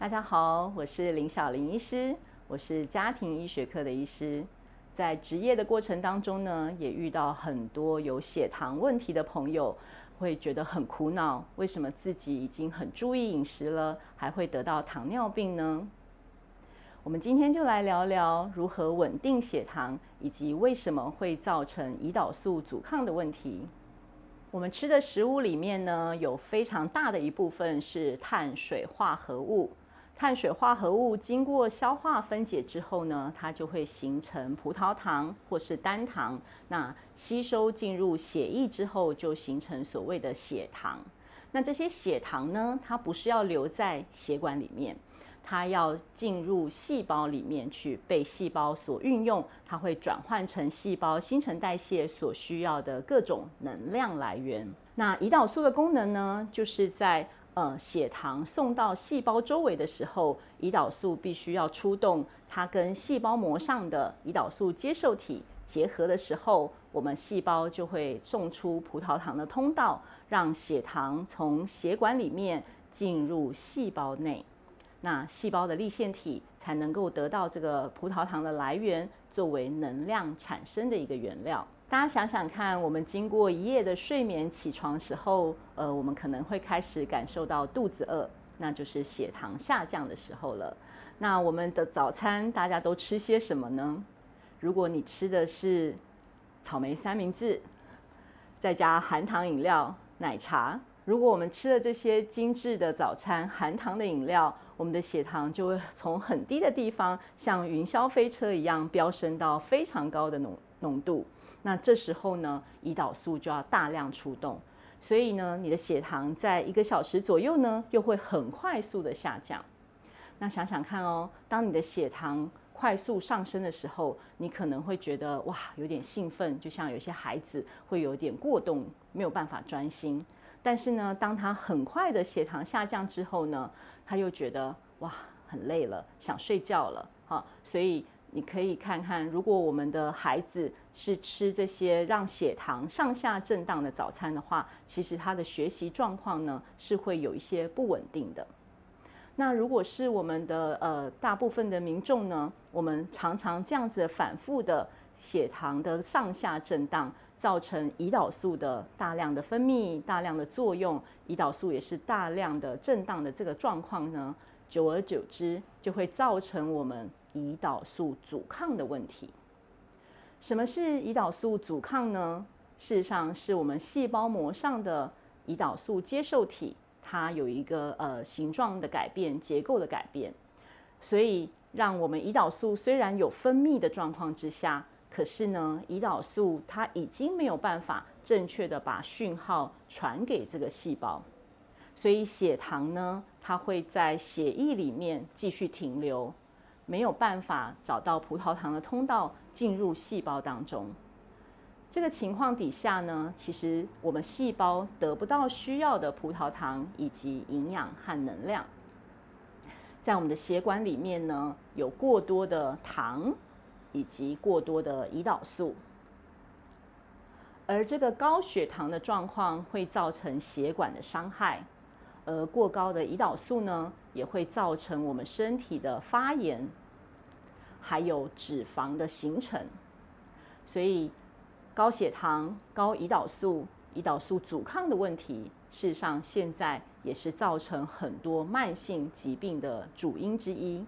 大家好，我是林小林医师，我是家庭医学科的医师。在职业的过程当中呢，也遇到很多有血糖问题的朋友，会觉得很苦恼，为什么自己已经很注意饮食了，还会得到糖尿病呢？我们今天就来聊聊如何稳定血糖，以及为什么会造成胰岛素阻抗的问题。我们吃的食物里面呢，有非常大的一部分是碳水化合物。碳水化合物经过消化分解之后呢，它就会形成葡萄糖或是单糖。那吸收进入血液之后，就形成所谓的血糖。那这些血糖呢，它不是要留在血管里面。它要进入细胞里面去被细胞所运用，它会转换成细胞新陈代谢所需要的各种能量来源。那胰岛素的功能呢，就是在呃血糖送到细胞周围的时候，胰岛素必须要出动，它跟细胞膜上的胰岛素接受体结合的时候，我们细胞就会送出葡萄糖的通道，让血糖从血管里面进入细胞内。那细胞的立腺体才能够得到这个葡萄糖的来源，作为能量产生的一个原料。大家想想看，我们经过一夜的睡眠起床时候，呃，我们可能会开始感受到肚子饿，那就是血糖下降的时候了。那我们的早餐大家都吃些什么呢？如果你吃的是草莓三明治，再加含糖饮料、奶茶。如果我们吃了这些精致的早餐、含糖的饮料，我们的血糖就会从很低的地方，像云霄飞车一样飙升到非常高的浓浓度。那这时候呢，胰岛素就要大量出动，所以呢，你的血糖在一个小时左右呢，又会很快速的下降。那想想看哦，当你的血糖快速上升的时候，你可能会觉得哇，有点兴奋，就像有些孩子会有点过动，没有办法专心。但是呢，当他很快的血糖下降之后呢，他又觉得哇很累了，想睡觉了，哈。所以你可以看看，如果我们的孩子是吃这些让血糖上下震荡的早餐的话，其实他的学习状况呢是会有一些不稳定的。那如果是我们的呃大部分的民众呢，我们常常这样子反复的血糖的上下震荡。造成胰岛素的大量的分泌、大量的作用，胰岛素也是大量的震荡的这个状况呢，久而久之就会造成我们胰岛素阻抗的问题。什么是胰岛素阻抗呢？事实上是我们细胞膜上的胰岛素接受体，它有一个呃形状的改变、结构的改变，所以让我们胰岛素虽然有分泌的状况之下。可是呢，胰岛素它已经没有办法正确的把讯号传给这个细胞，所以血糖呢，它会在血液里面继续停留，没有办法找到葡萄糖的通道进入细胞当中。这个情况底下呢，其实我们细胞得不到需要的葡萄糖以及营养和能量，在我们的血管里面呢，有过多的糖。以及过多的胰岛素，而这个高血糖的状况会造成血管的伤害，而过高的胰岛素呢，也会造成我们身体的发炎，还有脂肪的形成。所以，高血糖、高胰岛素、胰岛素阻抗的问题，事实上现在也是造成很多慢性疾病的主因之一。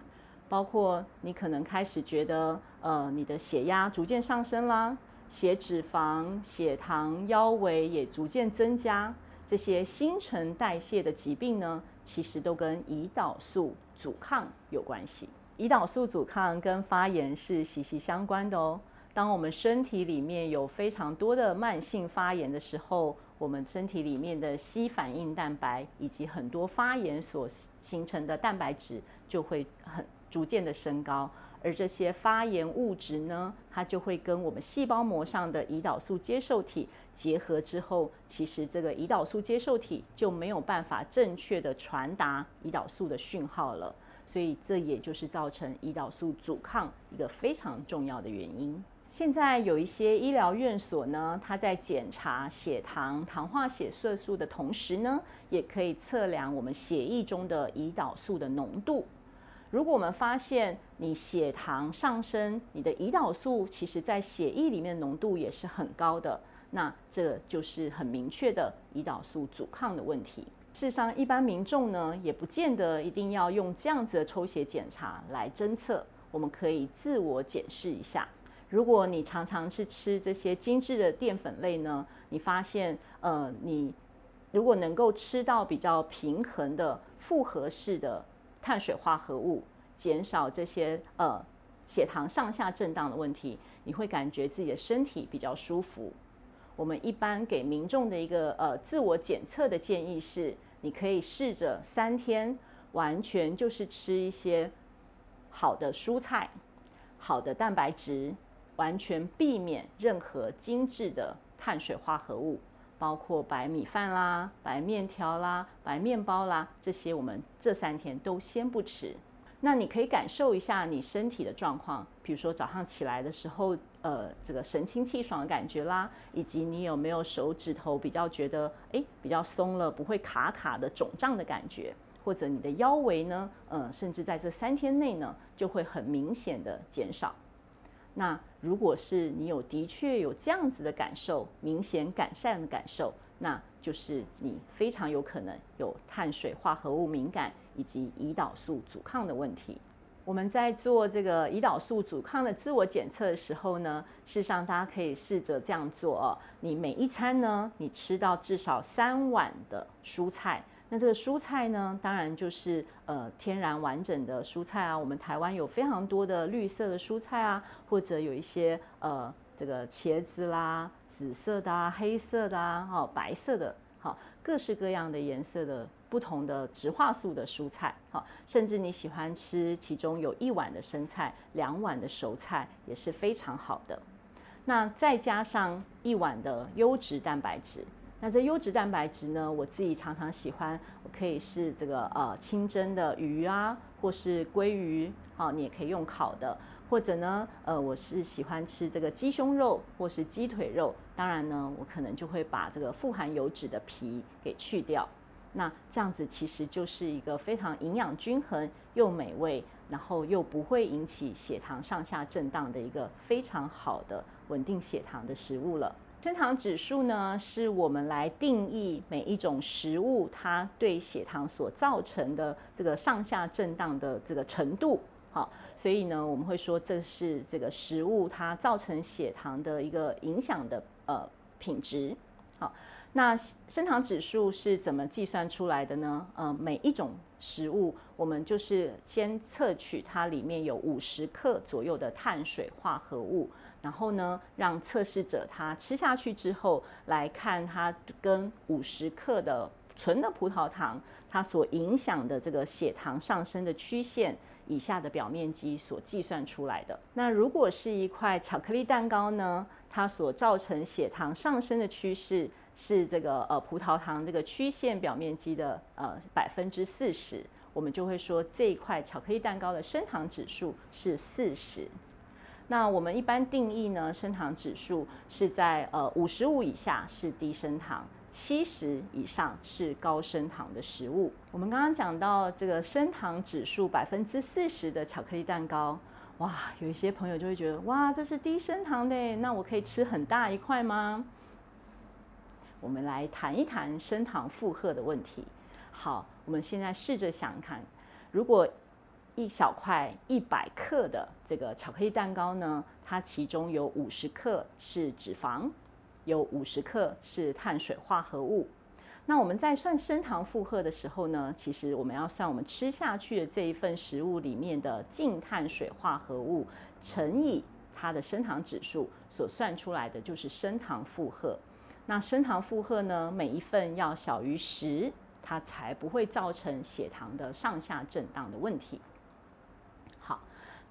包括你可能开始觉得，呃，你的血压逐渐上升啦，血脂肪、血糖、腰围也逐渐增加，这些新陈代谢的疾病呢，其实都跟胰岛素阻抗有关系。胰岛素阻抗跟发炎是息息相关的哦。当我们身体里面有非常多的慢性发炎的时候，我们身体里面的硒反应蛋白以及很多发炎所形成的蛋白质就会很。逐渐的升高，而这些发炎物质呢，它就会跟我们细胞膜上的胰岛素接受体结合之后，其实这个胰岛素接受体就没有办法正确的传达胰岛素的讯号了，所以这也就是造成胰岛素阻抗一个非常重要的原因。现在有一些医疗院所呢，它在检查血糖、糖化血色素的同时呢，也可以测量我们血液中的胰岛素的浓度。如果我们发现你血糖上升，你的胰岛素其实在血液里面浓度也是很高的，那这就是很明确的胰岛素阻抗的问题。事实上，一般民众呢，也不见得一定要用这样子的抽血检查来侦测，我们可以自我检视一下。如果你常常是吃这些精致的淀粉类呢，你发现呃，你如果能够吃到比较平衡的复合式的碳水化合物，减少这些呃血糖上下震荡的问题，你会感觉自己的身体比较舒服。我们一般给民众的一个呃自我检测的建议是，你可以试着三天完全就是吃一些好的蔬菜、好的蛋白质。完全避免任何精致的碳水化合物，包括白米饭啦、白面条啦、白面包啦，这些我们这三天都先不吃。那你可以感受一下你身体的状况，比如说早上起来的时候，呃，这个神清气爽的感觉啦，以及你有没有手指头比较觉得诶比较松了，不会卡卡的肿胀的感觉，或者你的腰围呢，嗯，甚至在这三天内呢，就会很明显的减少。那如果是你有的确有这样子的感受，明显改善的感受，那就是你非常有可能有碳水化合物敏感以及胰岛素阻抗的问题。我们在做这个胰岛素阻抗的自我检测的时候呢，事实上大家可以试着这样做哦，你每一餐呢，你吃到至少三碗的蔬菜。那这个蔬菜呢，当然就是呃天然完整的蔬菜啊。我们台湾有非常多的绿色的蔬菜啊，或者有一些呃这个茄子啦，紫色的啊，黑色的啊，哈，白色的，好，各式各样的颜色的不同的植化素的蔬菜，好，甚至你喜欢吃其中有一碗的生菜，两碗的熟菜也是非常好的。那再加上一碗的优质蛋白质。那这优质蛋白质呢？我自己常常喜欢，我可以是这个呃清蒸的鱼啊，或是鲑鱼，好，你也可以用烤的，或者呢，呃，我是喜欢吃这个鸡胸肉或是鸡腿肉。当然呢，我可能就会把这个富含油脂的皮给去掉。那这样子其实就是一个非常营养均衡又美味，然后又不会引起血糖上下震荡的一个非常好的稳定血糖的食物了。升糖指数呢，是我们来定义每一种食物它对血糖所造成的这个上下震荡的这个程度。好，所以呢，我们会说这是这个食物它造成血糖的一个影响的呃品质。好，那升糖指数是怎么计算出来的呢？呃，每一种食物，我们就是先测取它里面有五十克左右的碳水化合物。然后呢，让测试者他吃下去之后，来看他跟五十克的纯的葡萄糖，它所影响的这个血糖上升的曲线以下的表面积所计算出来的。那如果是一块巧克力蛋糕呢，它所造成血糖上升的趋势是这个呃葡萄糖这个曲线表面积的呃百分之四十，我们就会说这一块巧克力蛋糕的升糖指数是四十。那我们一般定义呢，升糖指数是在呃五十五以下是低升糖，七十以上是高升糖的食物。我们刚刚讲到这个升糖指数百分之四十的巧克力蛋糕，哇，有一些朋友就会觉得，哇，这是低升糖的，那我可以吃很大一块吗？我们来谈一谈升糖负荷的问题。好，我们现在试着想看，如果一小块一百克的这个巧克力蛋糕呢，它其中有五十克是脂肪，有五十克是碳水化合物。那我们在算升糖负荷的时候呢，其实我们要算我们吃下去的这一份食物里面的净碳水化合物乘以它的升糖指数所算出来的就是升糖负荷。那升糖负荷呢，每一份要小于十，它才不会造成血糖的上下震荡的问题。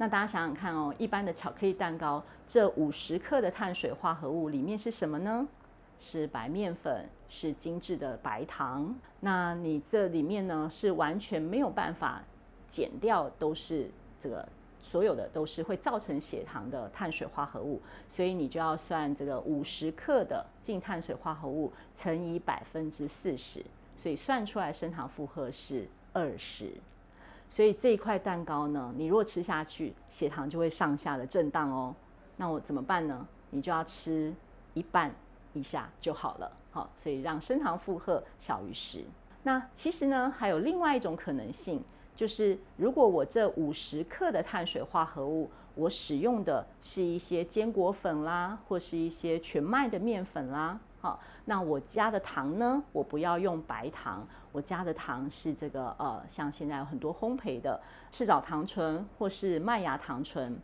那大家想想看哦，一般的巧克力蛋糕，这五十克的碳水化合物里面是什么呢？是白面粉，是精致的白糖。那你这里面呢，是完全没有办法减掉，都是这个所有的都是会造成血糖的碳水化合物，所以你就要算这个五十克的净碳水化合物乘以百分之四十，所以算出来升糖负荷是二十。所以这一块蛋糕呢，你如果吃下去，血糖就会上下的震荡哦。那我怎么办呢？你就要吃一半以下就好了。好，所以让升糖负荷小于十。那其实呢，还有另外一种可能性。就是如果我这五十克的碳水化合物，我使用的是一些坚果粉啦，或是一些全麦的面粉啦，好，那我加的糖呢，我不要用白糖，我加的糖是这个呃，像现在有很多烘焙的赤藻糖醇或是麦芽糖醇。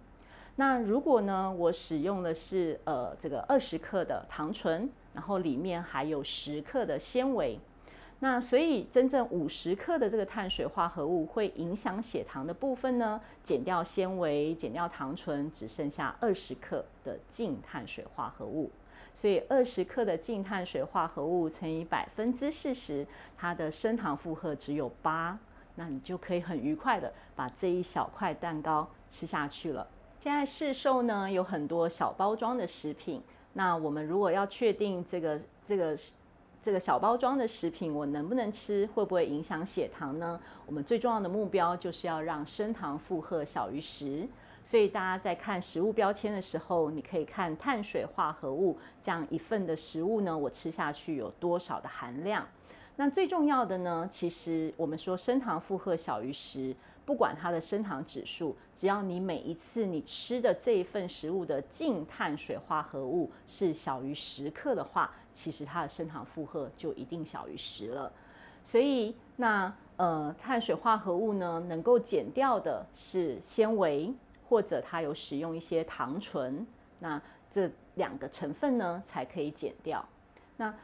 那如果呢，我使用的是呃这个二十克的糖醇，然后里面还有十克的纤维。那所以真正五十克的这个碳水化合物会影响血糖的部分呢，减掉纤维，减掉糖醇，只剩下二十克的净碳水化合物。所以二十克的净碳水化合物乘以百分之四十，它的升糖负荷只有八，那你就可以很愉快的把这一小块蛋糕吃下去了。现在市售呢有很多小包装的食品，那我们如果要确定这个这个。这个小包装的食品我能不能吃？会不会影响血糖呢？我们最重要的目标就是要让升糖负荷小于十。所以大家在看食物标签的时候，你可以看碳水化合物这样一份的食物呢，我吃下去有多少的含量？那最重要的呢，其实我们说升糖负荷小于十。不管它的升糖指数，只要你每一次你吃的这一份食物的净碳水化合物是小于十克的话，其实它的升糖负荷就一定小于十了。所以那呃碳水化合物呢，能够减掉的是纤维，或者它有使用一些糖醇，那这两个成分呢才可以减掉。那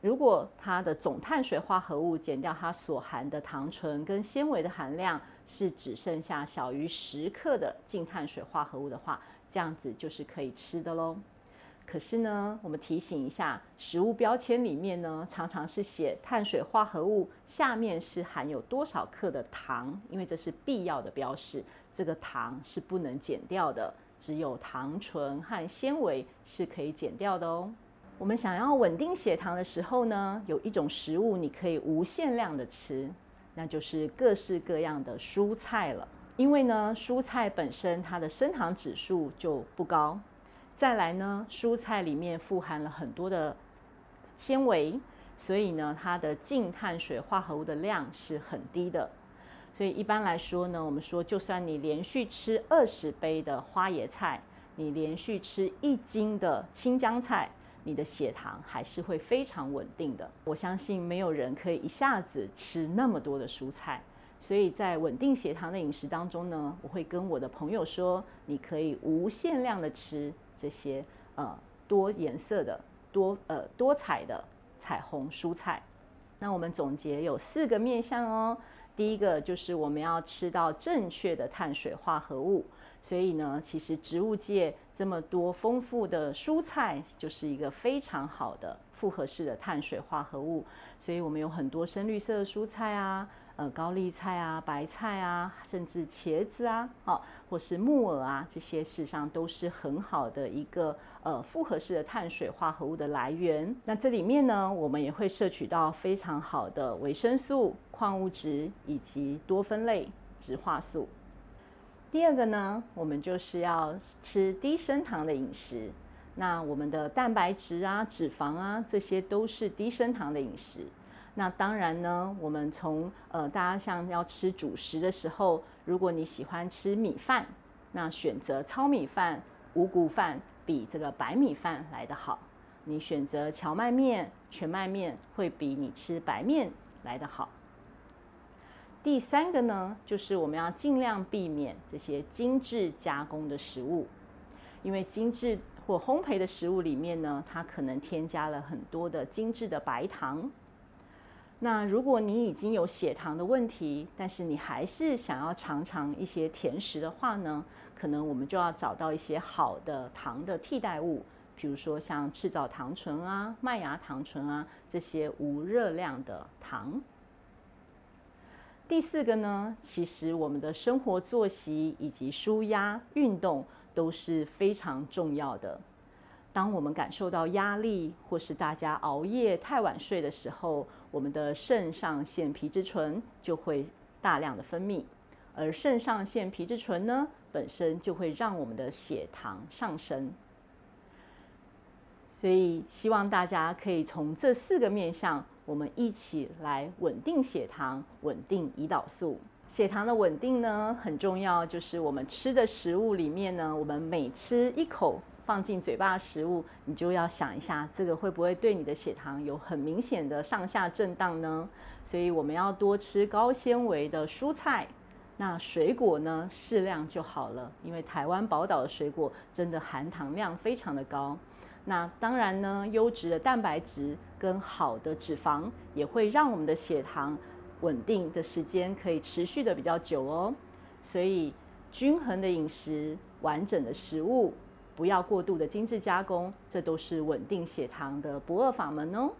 如果它的总碳水化合物减掉它所含的糖醇跟纤维的含量是只剩下小于十克的净碳水化合物的话，这样子就是可以吃的喽。可是呢，我们提醒一下，食物标签里面呢常常是写碳水化合物下面是含有多少克的糖，因为这是必要的标示，这个糖是不能减掉的，只有糖醇和纤维是可以减掉的哦。我们想要稳定血糖的时候呢，有一种食物你可以无限量的吃，那就是各式各样的蔬菜了。因为呢，蔬菜本身它的升糖指数就不高，再来呢，蔬菜里面富含了很多的纤维，所以呢，它的净碳水化合物的量是很低的。所以一般来说呢，我们说，就算你连续吃二十杯的花椰菜，你连续吃一斤的青江菜。你的血糖还是会非常稳定的。我相信没有人可以一下子吃那么多的蔬菜，所以在稳定血糖的饮食当中呢，我会跟我的朋友说，你可以无限量的吃这些呃多颜色的、多呃多彩的彩虹蔬菜。那我们总结有四个面向哦。第一个就是我们要吃到正确的碳水化合物，所以呢，其实植物界这么多丰富的蔬菜就是一个非常好的复合式的碳水化合物，所以我们有很多深绿色的蔬菜啊。呃，高丽菜啊，白菜啊，甚至茄子啊，好，或是木耳啊，这些事实上都是很好的一个呃复合式的碳水化合物的来源。那这里面呢，我们也会摄取到非常好的维生素、矿物质以及多酚类植化素。第二个呢，我们就是要吃低升糖的饮食。那我们的蛋白质啊、脂肪啊，这些都是低升糖的饮食。那当然呢，我们从呃，大家像要吃主食的时候，如果你喜欢吃米饭，那选择糙米饭、五谷饭比这个白米饭来得好。你选择荞麦面、全麦面会比你吃白面来得好。第三个呢，就是我们要尽量避免这些精致加工的食物，因为精致或烘焙的食物里面呢，它可能添加了很多的精致的白糖。那如果你已经有血糖的问题，但是你还是想要尝尝一些甜食的话呢，可能我们就要找到一些好的糖的替代物，比如说像赤藻糖醇啊、麦芽糖醇啊这些无热量的糖。第四个呢，其实我们的生活作息以及舒压、运动都是非常重要的。当我们感受到压力，或是大家熬夜太晚睡的时候，我们的肾上腺皮质醇就会大量的分泌，而肾上腺皮质醇呢，本身就会让我们的血糖上升。所以，希望大家可以从这四个面向，我们一起来稳定血糖、稳定胰岛素。血糖的稳定呢，很重要，就是我们吃的食物里面呢，我们每吃一口放进嘴巴的食物，你就要想一下，这个会不会对你的血糖有很明显的上下震荡呢？所以，我们要多吃高纤维的蔬菜，那水果呢，适量就好了，因为台湾宝岛的水果真的含糖量非常的高。那当然呢，优质的蛋白质跟好的脂肪也会让我们的血糖稳定的时间可以持续的比较久哦。所以均衡的饮食、完整的食物，不要过度的精致加工，这都是稳定血糖的不二法门哦。